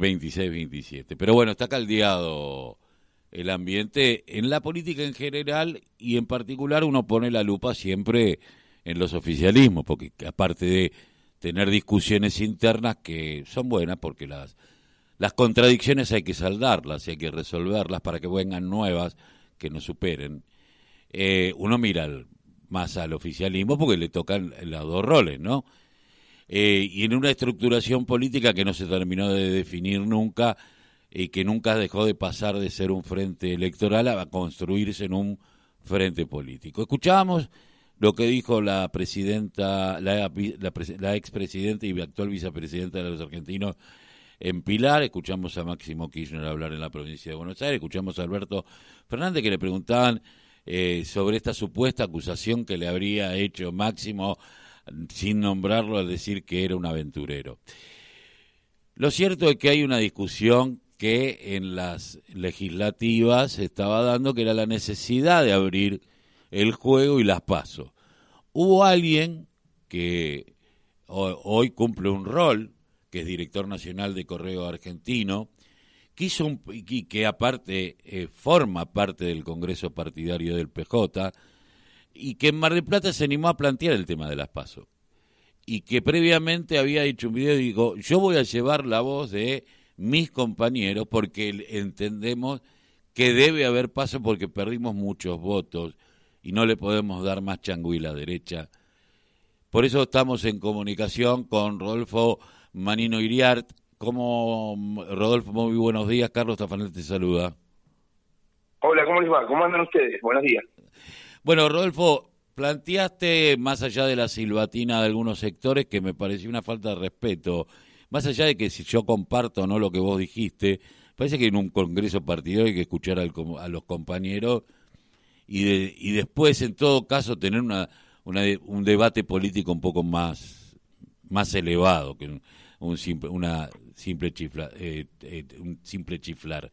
26-27. Pero bueno, está caldeado el ambiente en la política en general y en particular uno pone la lupa siempre en los oficialismos, porque aparte de tener discusiones internas que son buenas porque las las contradicciones hay que saldarlas y hay que resolverlas para que vengan nuevas que nos superen. Eh, uno mira más al oficialismo porque le tocan los dos roles, ¿no? Eh, y en una estructuración política que no se terminó de definir nunca y que nunca dejó de pasar de ser un frente electoral a construirse en un frente político. Escuchábamos lo que dijo la presidenta, la, la, la expresidenta y actual vicepresidenta de los argentinos, en Pilar, escuchamos a Máximo Kirchner hablar en la provincia de Buenos Aires, escuchamos a Alberto Fernández que le preguntaban eh, sobre esta supuesta acusación que le habría hecho Máximo sin nombrarlo al decir que era un aventurero. Lo cierto es que hay una discusión que en las legislativas se estaba dando, que era la necesidad de abrir el juego y las pasos. Hubo alguien que hoy cumple un rol que es director nacional de Correo Argentino, que, un, que aparte eh, forma parte del Congreso Partidario del PJ, y que en Mar del Plata se animó a plantear el tema de las PASO. Y que previamente había hecho un video y digo, yo voy a llevar la voz de mis compañeros porque entendemos que debe haber paso porque perdimos muchos votos y no le podemos dar más changüí a la derecha. Por eso estamos en comunicación con Rodolfo Manino Iriart. como Rodolfo, muy buenos días. Carlos Tafanel te saluda. Hola, ¿cómo les va? ¿Cómo andan ustedes? Buenos días. Bueno, Rodolfo, planteaste, más allá de la silbatina de algunos sectores, que me pareció una falta de respeto, más allá de que si yo comparto o no lo que vos dijiste, parece que en un congreso partidario hay que escuchar a los compañeros y, y después, en todo caso, tener una, un debate político un poco más, más elevado que un simple, una simple chifla, eh, eh, un simple chiflar.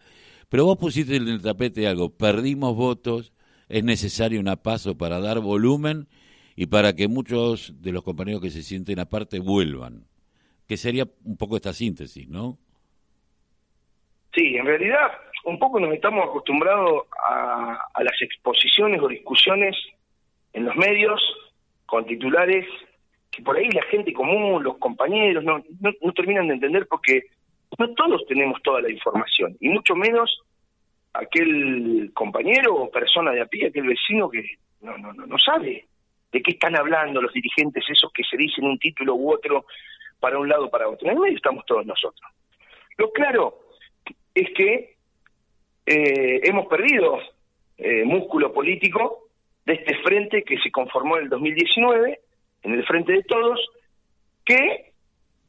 Pero vos pusiste en el tapete algo, perdimos votos, es necesario una paso para dar volumen y para que muchos de los compañeros que se sienten aparte vuelvan. Que sería un poco esta síntesis, ¿no? Sí, en realidad un poco nos estamos acostumbrados a, a las exposiciones o discusiones en los medios con titulares que por ahí la gente común, los compañeros, no, no, terminan de entender porque no todos tenemos toda la información, y mucho menos aquel compañero o persona de a pie, aquel vecino que no, no, no, no sabe de qué están hablando los dirigentes, esos que se dicen un título u otro para un lado o para otro. En el medio estamos todos nosotros. Lo claro es que eh, hemos perdido eh, músculo político de este frente que se conformó en el 2019 en el frente de todos, que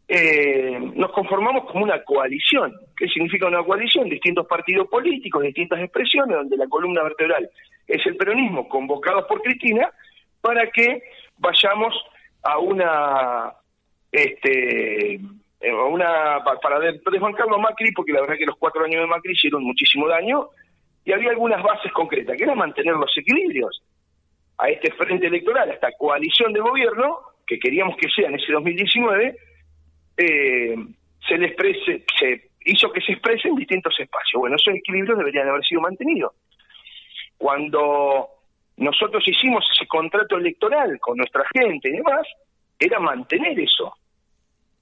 eh, nos conformamos como una coalición. ¿Qué significa una coalición? Distintos partidos políticos, distintas expresiones, donde la columna vertebral es el peronismo, convocados por Cristina, para que vayamos a una este a una para desbancarlo a Macri porque la verdad que los cuatro años de Macri hicieron muchísimo daño y había algunas bases concretas que era mantener los equilibrios a este frente electoral, a esta coalición de gobierno, que queríamos que sea en ese 2019, eh, se le exprese, se hizo que se exprese en distintos espacios. Bueno, esos equilibrios deberían haber sido mantenidos. Cuando nosotros hicimos ese contrato electoral con nuestra gente y demás, era mantener eso.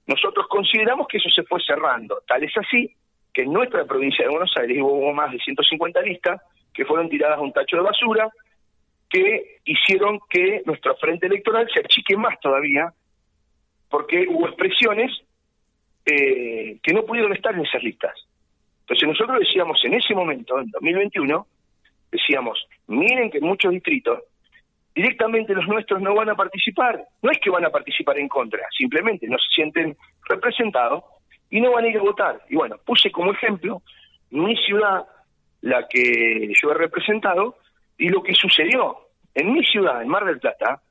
Nosotros consideramos que eso se fue cerrando. Tal es así que en nuestra provincia de Buenos Aires hubo más de 150 listas que fueron tiradas a un tacho de basura, que hicieron que nuestro frente electoral se achique más todavía, porque hubo expresiones eh, que no pudieron estar en esas listas. Entonces nosotros decíamos en ese momento, en 2021, decíamos, miren que en muchos distritos directamente los nuestros no van a participar. No es que van a participar en contra, simplemente no se sienten representados y no van a ir a votar. Y bueno, puse como ejemplo mi ciudad, la que yo he representado, y lo que sucedió en mi ciudad, en Mar del Plata,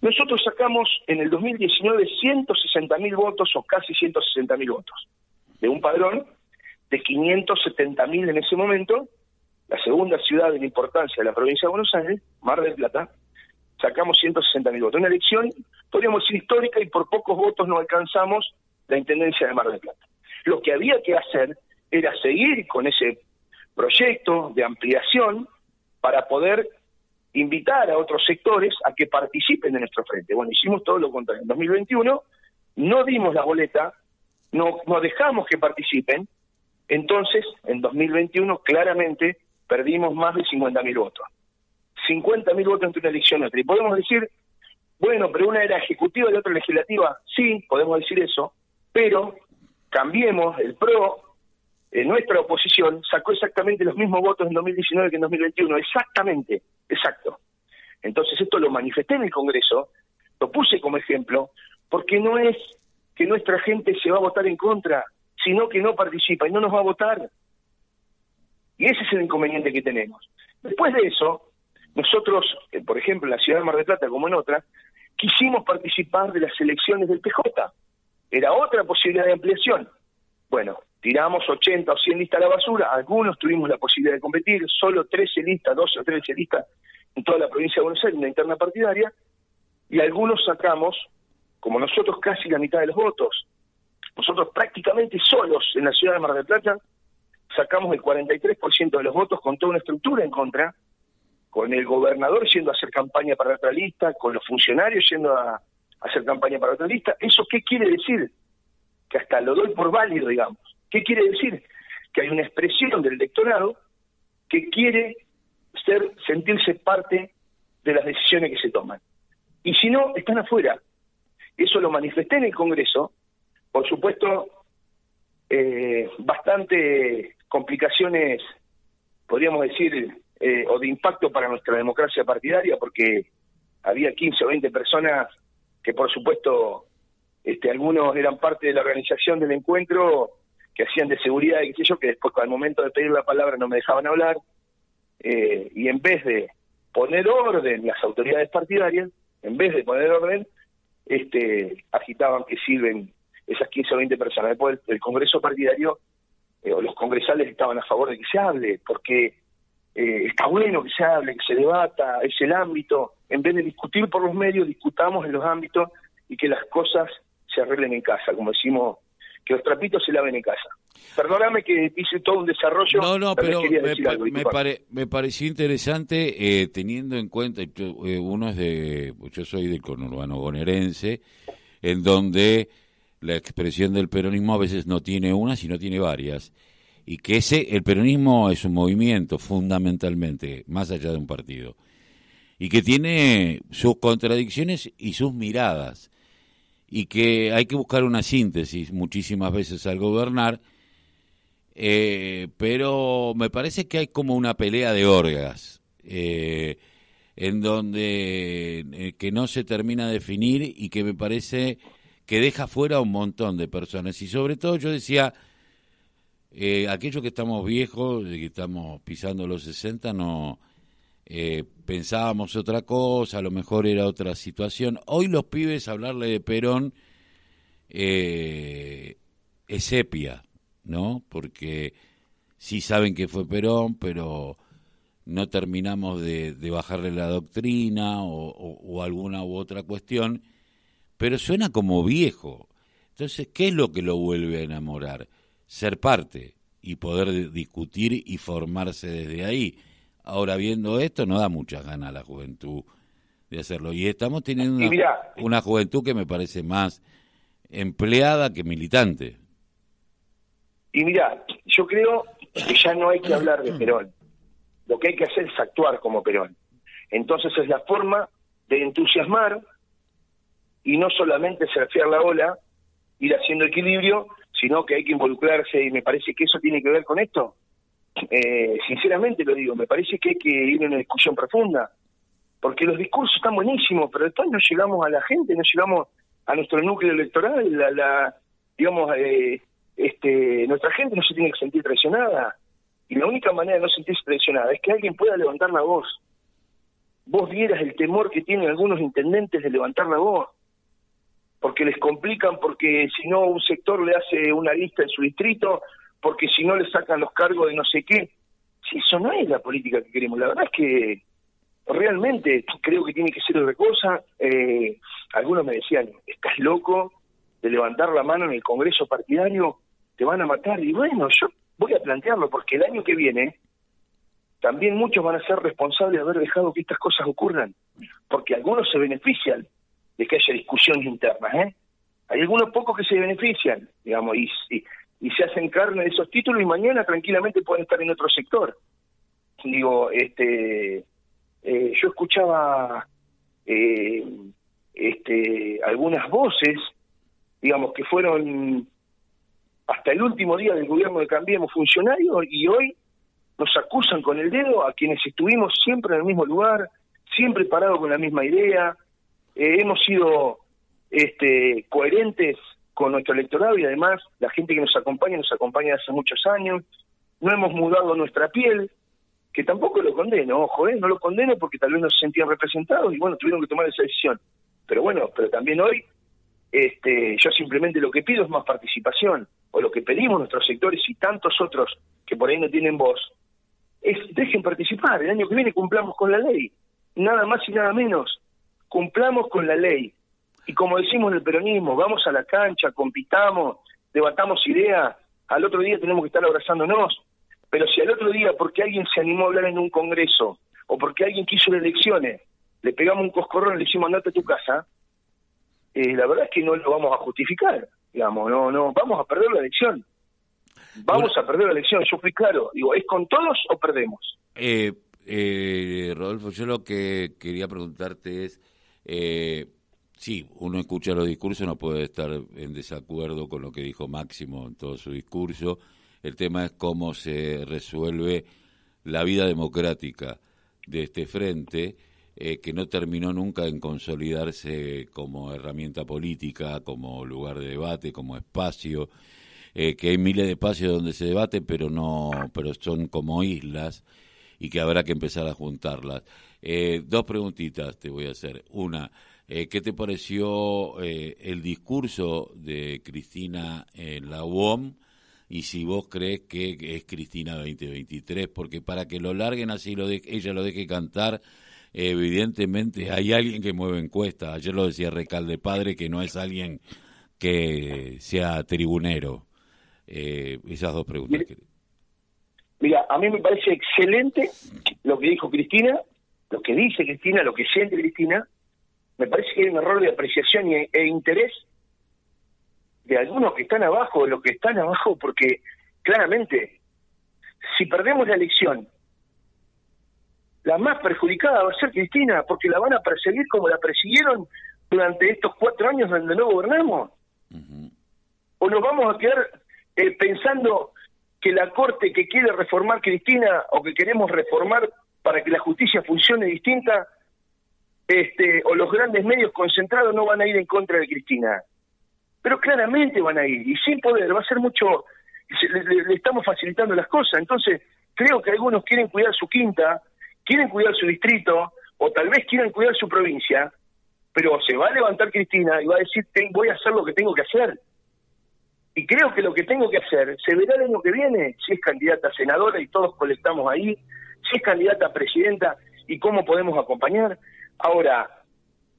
nosotros sacamos en el 2019 160 mil votos o casi 160 mil votos de un padrón de 570 mil en ese momento, la segunda ciudad en importancia de la provincia de Buenos Aires, Mar del Plata, sacamos 160 mil votos. Una elección, podríamos decir, histórica y por pocos votos no alcanzamos la intendencia de Mar del Plata. Lo que había que hacer era seguir con ese proyecto de ampliación para poder invitar a otros sectores a que participen de nuestro frente. Bueno, hicimos todo lo contrario. En 2021 no dimos la boleta, no, no dejamos que participen, entonces en 2021 claramente perdimos más de 50.000 votos. 50.000 votos entre una elección y otra. Y podemos decir, bueno, pero una era ejecutiva y otra legislativa. Sí, podemos decir eso, pero cambiemos el PRO, eh, nuestra oposición sacó exactamente los mismos votos en 2019 que en 2021, exactamente, exacto. Entonces esto lo manifesté en el Congreso, lo puse como ejemplo, porque no es que nuestra gente se va a votar en contra, sino que no participa y no nos va a votar. Y ese es el inconveniente que tenemos. Después de eso, nosotros, eh, por ejemplo, en la ciudad de Mar del Plata, como en otra, quisimos participar de las elecciones del PJ. Era otra posibilidad de ampliación. Bueno, tiramos 80 o 100 listas a la basura, algunos tuvimos la posibilidad de competir, solo 13 listas, 12 o 13 listas en toda la provincia de Buenos Aires, una interna partidaria, y algunos sacamos, como nosotros, casi la mitad de los votos. Nosotros prácticamente solos en la ciudad de Mar del Plata sacamos el 43% de los votos con toda una estructura en contra, con el gobernador yendo a hacer campaña para otra lista, con los funcionarios yendo a, hacer campaña para otra lista. ¿Eso qué quiere decir? Que hasta lo doy por válido, digamos. ¿Qué quiere decir? Que hay una expresión del electorado que quiere ser, sentirse parte de las decisiones que se toman. Y si no, están afuera. Eso lo manifesté en el Congreso. Por supuesto, eh, bastante complicaciones, podríamos decir, eh, o de impacto para nuestra democracia partidaria, porque había 15 o 20 personas que, por supuesto, este, algunos eran parte de la organización del encuentro que hacían de seguridad y qué sé yo, que después al momento de pedir la palabra no me dejaban hablar, eh, y en vez de poner orden las autoridades partidarias, en vez de poner orden, este, agitaban que sirven esas 15 o 20 personas. Después el, Congreso partidario eh, o los congresales estaban a favor de que se hable, porque eh, está bueno que se hable, que se debata, es el ámbito. En vez de discutir por los medios, discutamos en los ámbitos y que las cosas se arreglen en casa, como decimos que los trapitos se laven en casa. Perdóname que hice todo un desarrollo. No, no, pero, me, pareció interesante eh, teniendo en cuenta, eh, uno es de, yo soy del conurbano bonaerense, en donde la expresión del peronismo a veces no tiene una, sino tiene varias. Y que ese, el peronismo es un movimiento fundamentalmente, más allá de un partido. Y que tiene sus contradicciones y sus miradas y que hay que buscar una síntesis muchísimas veces al gobernar, eh, pero me parece que hay como una pelea de orgas, eh, en donde eh, que no se termina de definir y que me parece que deja fuera a un montón de personas. Y sobre todo yo decía, aquellos que estamos viejos, que estamos pisando los 60, no eh, pensábamos otra cosa, a lo mejor era otra situación. Hoy los pibes hablarle de Perón eh, es sepia, ¿no? Porque sí saben que fue Perón, pero no terminamos de, bajarle la doctrina o, alguna u otra cuestión, pero suena como viejo. Entonces, ¿qué es lo que lo vuelve a enamorar? Ser parte y poder discutir y formarse desde ahí Ahora, viendo esto, no da muchas ganas a la juventud de hacerlo. Y estamos teniendo una, juventud que me parece más empleada que militante. Y mira, yo creo que ya no hay que hablar de Perón. Lo que hay que hacer es actuar como Perón. Entonces es la forma de entusiasmar y no solamente surfear la ola, ir haciendo equilibrio, sino que hay que involucrarse y me parece que eso tiene que ver con esto, eh, sinceramente lo digo, me parece que hay que ir en una discusión profunda, porque los discursos están buenísimos, pero después no llegamos a la gente, no llegamos a nuestro núcleo electoral, la, la digamos, eh, este, nuestra gente no se tiene que sentir traicionada, y la única manera de no sentirse traicionada es que alguien pueda levantar la voz. Vos vieras el temor que tienen algunos intendentes de levantar la voz, porque les complican, porque si no un sector le hace una lista en su distrito, porque si no le sacan los cargos de no sé qué. Si eso no es la política que queremos, la verdad es que realmente creo que tiene que ser otra cosa. Eh, algunos me decían, ¿estás loco de levantar la mano en el Congreso partidario? te van a matar. Y bueno, yo voy a plantearlo porque el año que viene también muchos van a ser responsables de haber dejado que estas cosas ocurran, porque algunos se benefician de que haya discusiones internas, ¿eh? Hay algunos pocos que se benefician, digamos, y, y, se hacen carne de esos títulos y mañana tranquilamente pueden estar en otro sector. Digo, este, eh, yo escuchaba eh, este, algunas voces, digamos, que fueron hasta el último día del gobierno de Cambiemos funcionarios y hoy nos acusan con el dedo a quienes estuvimos siempre en el mismo lugar, siempre parados con la misma idea, eh, hemos sido este, coherentes con nuestro electorado y además la gente que nos acompaña nos acompaña hace muchos años, no hemos mudado nuestra piel, que tampoco lo condeno, ojo, ¿eh? no lo condeno porque tal vez no se sentían representados y bueno, tuvieron que tomar esa decisión. Pero bueno, pero también hoy este, yo simplemente lo que pido es más participación, o lo que pedimos nuestros sectores y tantos otros que por ahí no tienen voz, es dejen participar, el año que viene cumplamos con la ley, nada más y nada menos, cumplamos con la ley. Y como decimos en el peronismo, vamos a la cancha, compitamos, debatamos ideas, al otro día tenemos que estar abrazándonos, pero si al otro día, porque alguien se animó a hablar en un congreso, o porque alguien quiso las elecciones, le pegamos un coscorrón y le decimos andate a tu casa, eh, la verdad es que no lo vamos a justificar, digamos, no, no, vamos a perder la elección. Vamos a perder la elección, yo fui claro, digo, ¿es con todos o perdemos? Eh, eh, Rodolfo, yo lo que quería preguntarte es, sí, uno escucha los discursos, no puede estar en desacuerdo con lo que dijo Máximo en todo su discurso, el tema es cómo se resuelve la vida democrática de este frente, eh, que no terminó nunca en consolidarse como herramienta política, como lugar de debate, como espacio, eh, que hay miles de espacios donde se debate, pero no, pero son como islas y que habrá que empezar a juntarlas. Eh, dos preguntitas te voy a hacer. Una, eh, ¿qué te pareció el discurso de Cristina en la UOM? Y si vos crees que es Cristina 2023, porque para que lo larguen así, lo de, ella lo deje cantar, evidentemente hay alguien que mueve encuestas. Ayer lo decía Recalde Padre, que no es alguien que sea tribunero. Eh, esas dos preguntas. Mira, a mí me parece excelente lo que dijo Cristina, lo que dice Cristina, lo que siente Cristina. Me parece que hay un error de apreciación e, e interés de algunos que están abajo, de los que están abajo, porque claramente, si perdemos la elección, la más perjudicada va a ser Cristina, porque la van a perseguir como la persiguieron durante estos cuatro años donde no gobernamos. O nos vamos a quedar eh, pensando que la Corte que quiere reformar Cristina o que queremos reformar para que la justicia funcione distinta, este, o los grandes medios concentrados no van a ir en contra de Cristina. Pero claramente van a ir, y sin poder, va a ser mucho, le, estamos facilitando las cosas. Entonces, creo que algunos quieren cuidar su quinta, quieren cuidar su distrito, o tal vez quieran cuidar su provincia, pero se va a levantar Cristina y va a decir, voy a hacer lo que tengo que hacer. Y creo que lo que tengo que hacer se verá el año que viene, si es candidata a senadora y todos colectamos ahí, si es candidata a presidenta y cómo podemos acompañar. Ahora,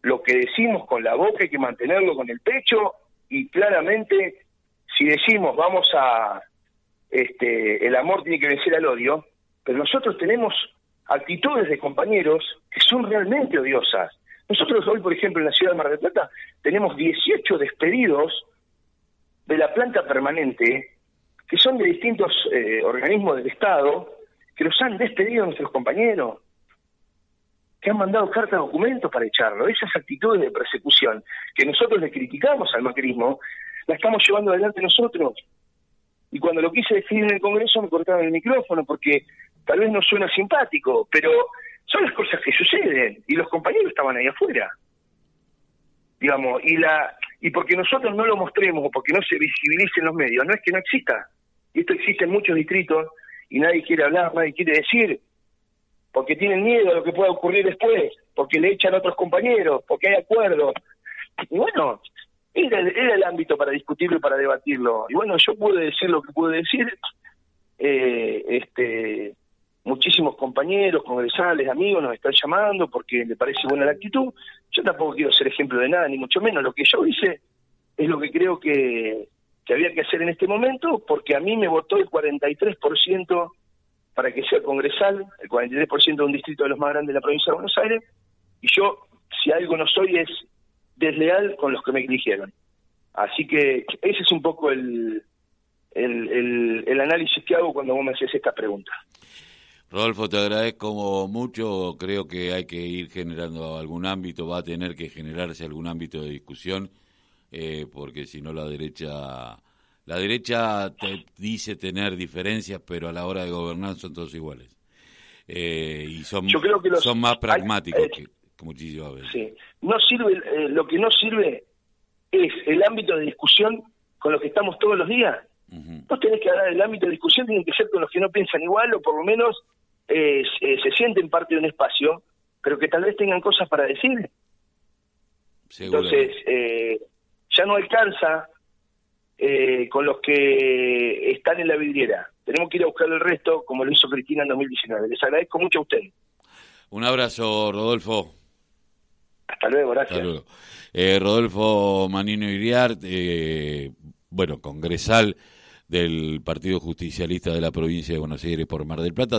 lo que decimos con la boca hay que mantenerlo con el pecho y claramente si decimos vamos a este el amor tiene que vencer al odio, pero nosotros tenemos actitudes de compañeros que son realmente odiosas. Nosotros hoy, por ejemplo, en la ciudad de Mar del Plata tenemos 18 despedidos de la planta permanente, que son de distintos eh, organismos del Estado, que los han despedido nuestros compañeros, que han mandado cartas documentos para echarlo. Esas actitudes de persecución que nosotros le criticamos al macrismo, la estamos llevando adelante nosotros. Y cuando lo quise definir en el Congreso me cortaron el micrófono porque tal vez no suena simpático, pero son las cosas que suceden y los compañeros estaban ahí afuera. Digamos, y la y porque nosotros no lo mostremos o porque no se visibilice en los medios, no es que no exista. Esto existe en muchos distritos y nadie quiere hablar, nadie quiere decir, porque tienen miedo a lo que pueda ocurrir después, porque le echan a otros compañeros, porque hay acuerdos. Y bueno, era, era el ámbito para discutirlo y para debatirlo. Y bueno, yo pude decir lo que pude decir. Eh, este muchísimos compañeros, congresales, amigos nos están llamando porque le parece buena la actitud. Yo tampoco quiero ser ejemplo de nada, ni mucho menos. Lo que yo hice es lo que creo que, que había que hacer en este momento, porque a mí me votó el 43% para que sea congresal, el 43% de un distrito de los más grandes de la provincia de Buenos Aires, y yo, si algo no soy, es desleal con los que me eligieron. Así que ese es un poco el, el, análisis que hago cuando vos me haces esta pregunta. Rodolfo, te agradezco mucho. Creo que hay que ir generando algún ámbito, va a tener que generarse algún ámbito de discusión, eh, porque si no la derecha, la derecha te dice tener diferencias, pero a la hora de gobernar son todos iguales. Eh, y son, son más pragmáticos que, muchísimas veces. Sí. No sirve, eh, lo que no sirve es el ámbito de discusión con lo que estamos todos los días. Vos tenés que hablar el ámbito de discusión, tiene que ser con los que no piensan igual o por lo menos eh, se sienten parte de un espacio, pero que tal vez tengan cosas para decir. Entonces, eh, ya no alcanza eh, con los que están en la vidriera. Tenemos que ir a buscar el resto, como lo hizo Cristina en 2019. Les agradezco mucho a ustedes. Un abrazo, Rodolfo. Hasta luego, gracias. Rodolfo Manino Iriart, bueno, congresal del Partido Justicialista de la provincia de Buenos Aires por Mar del Plata.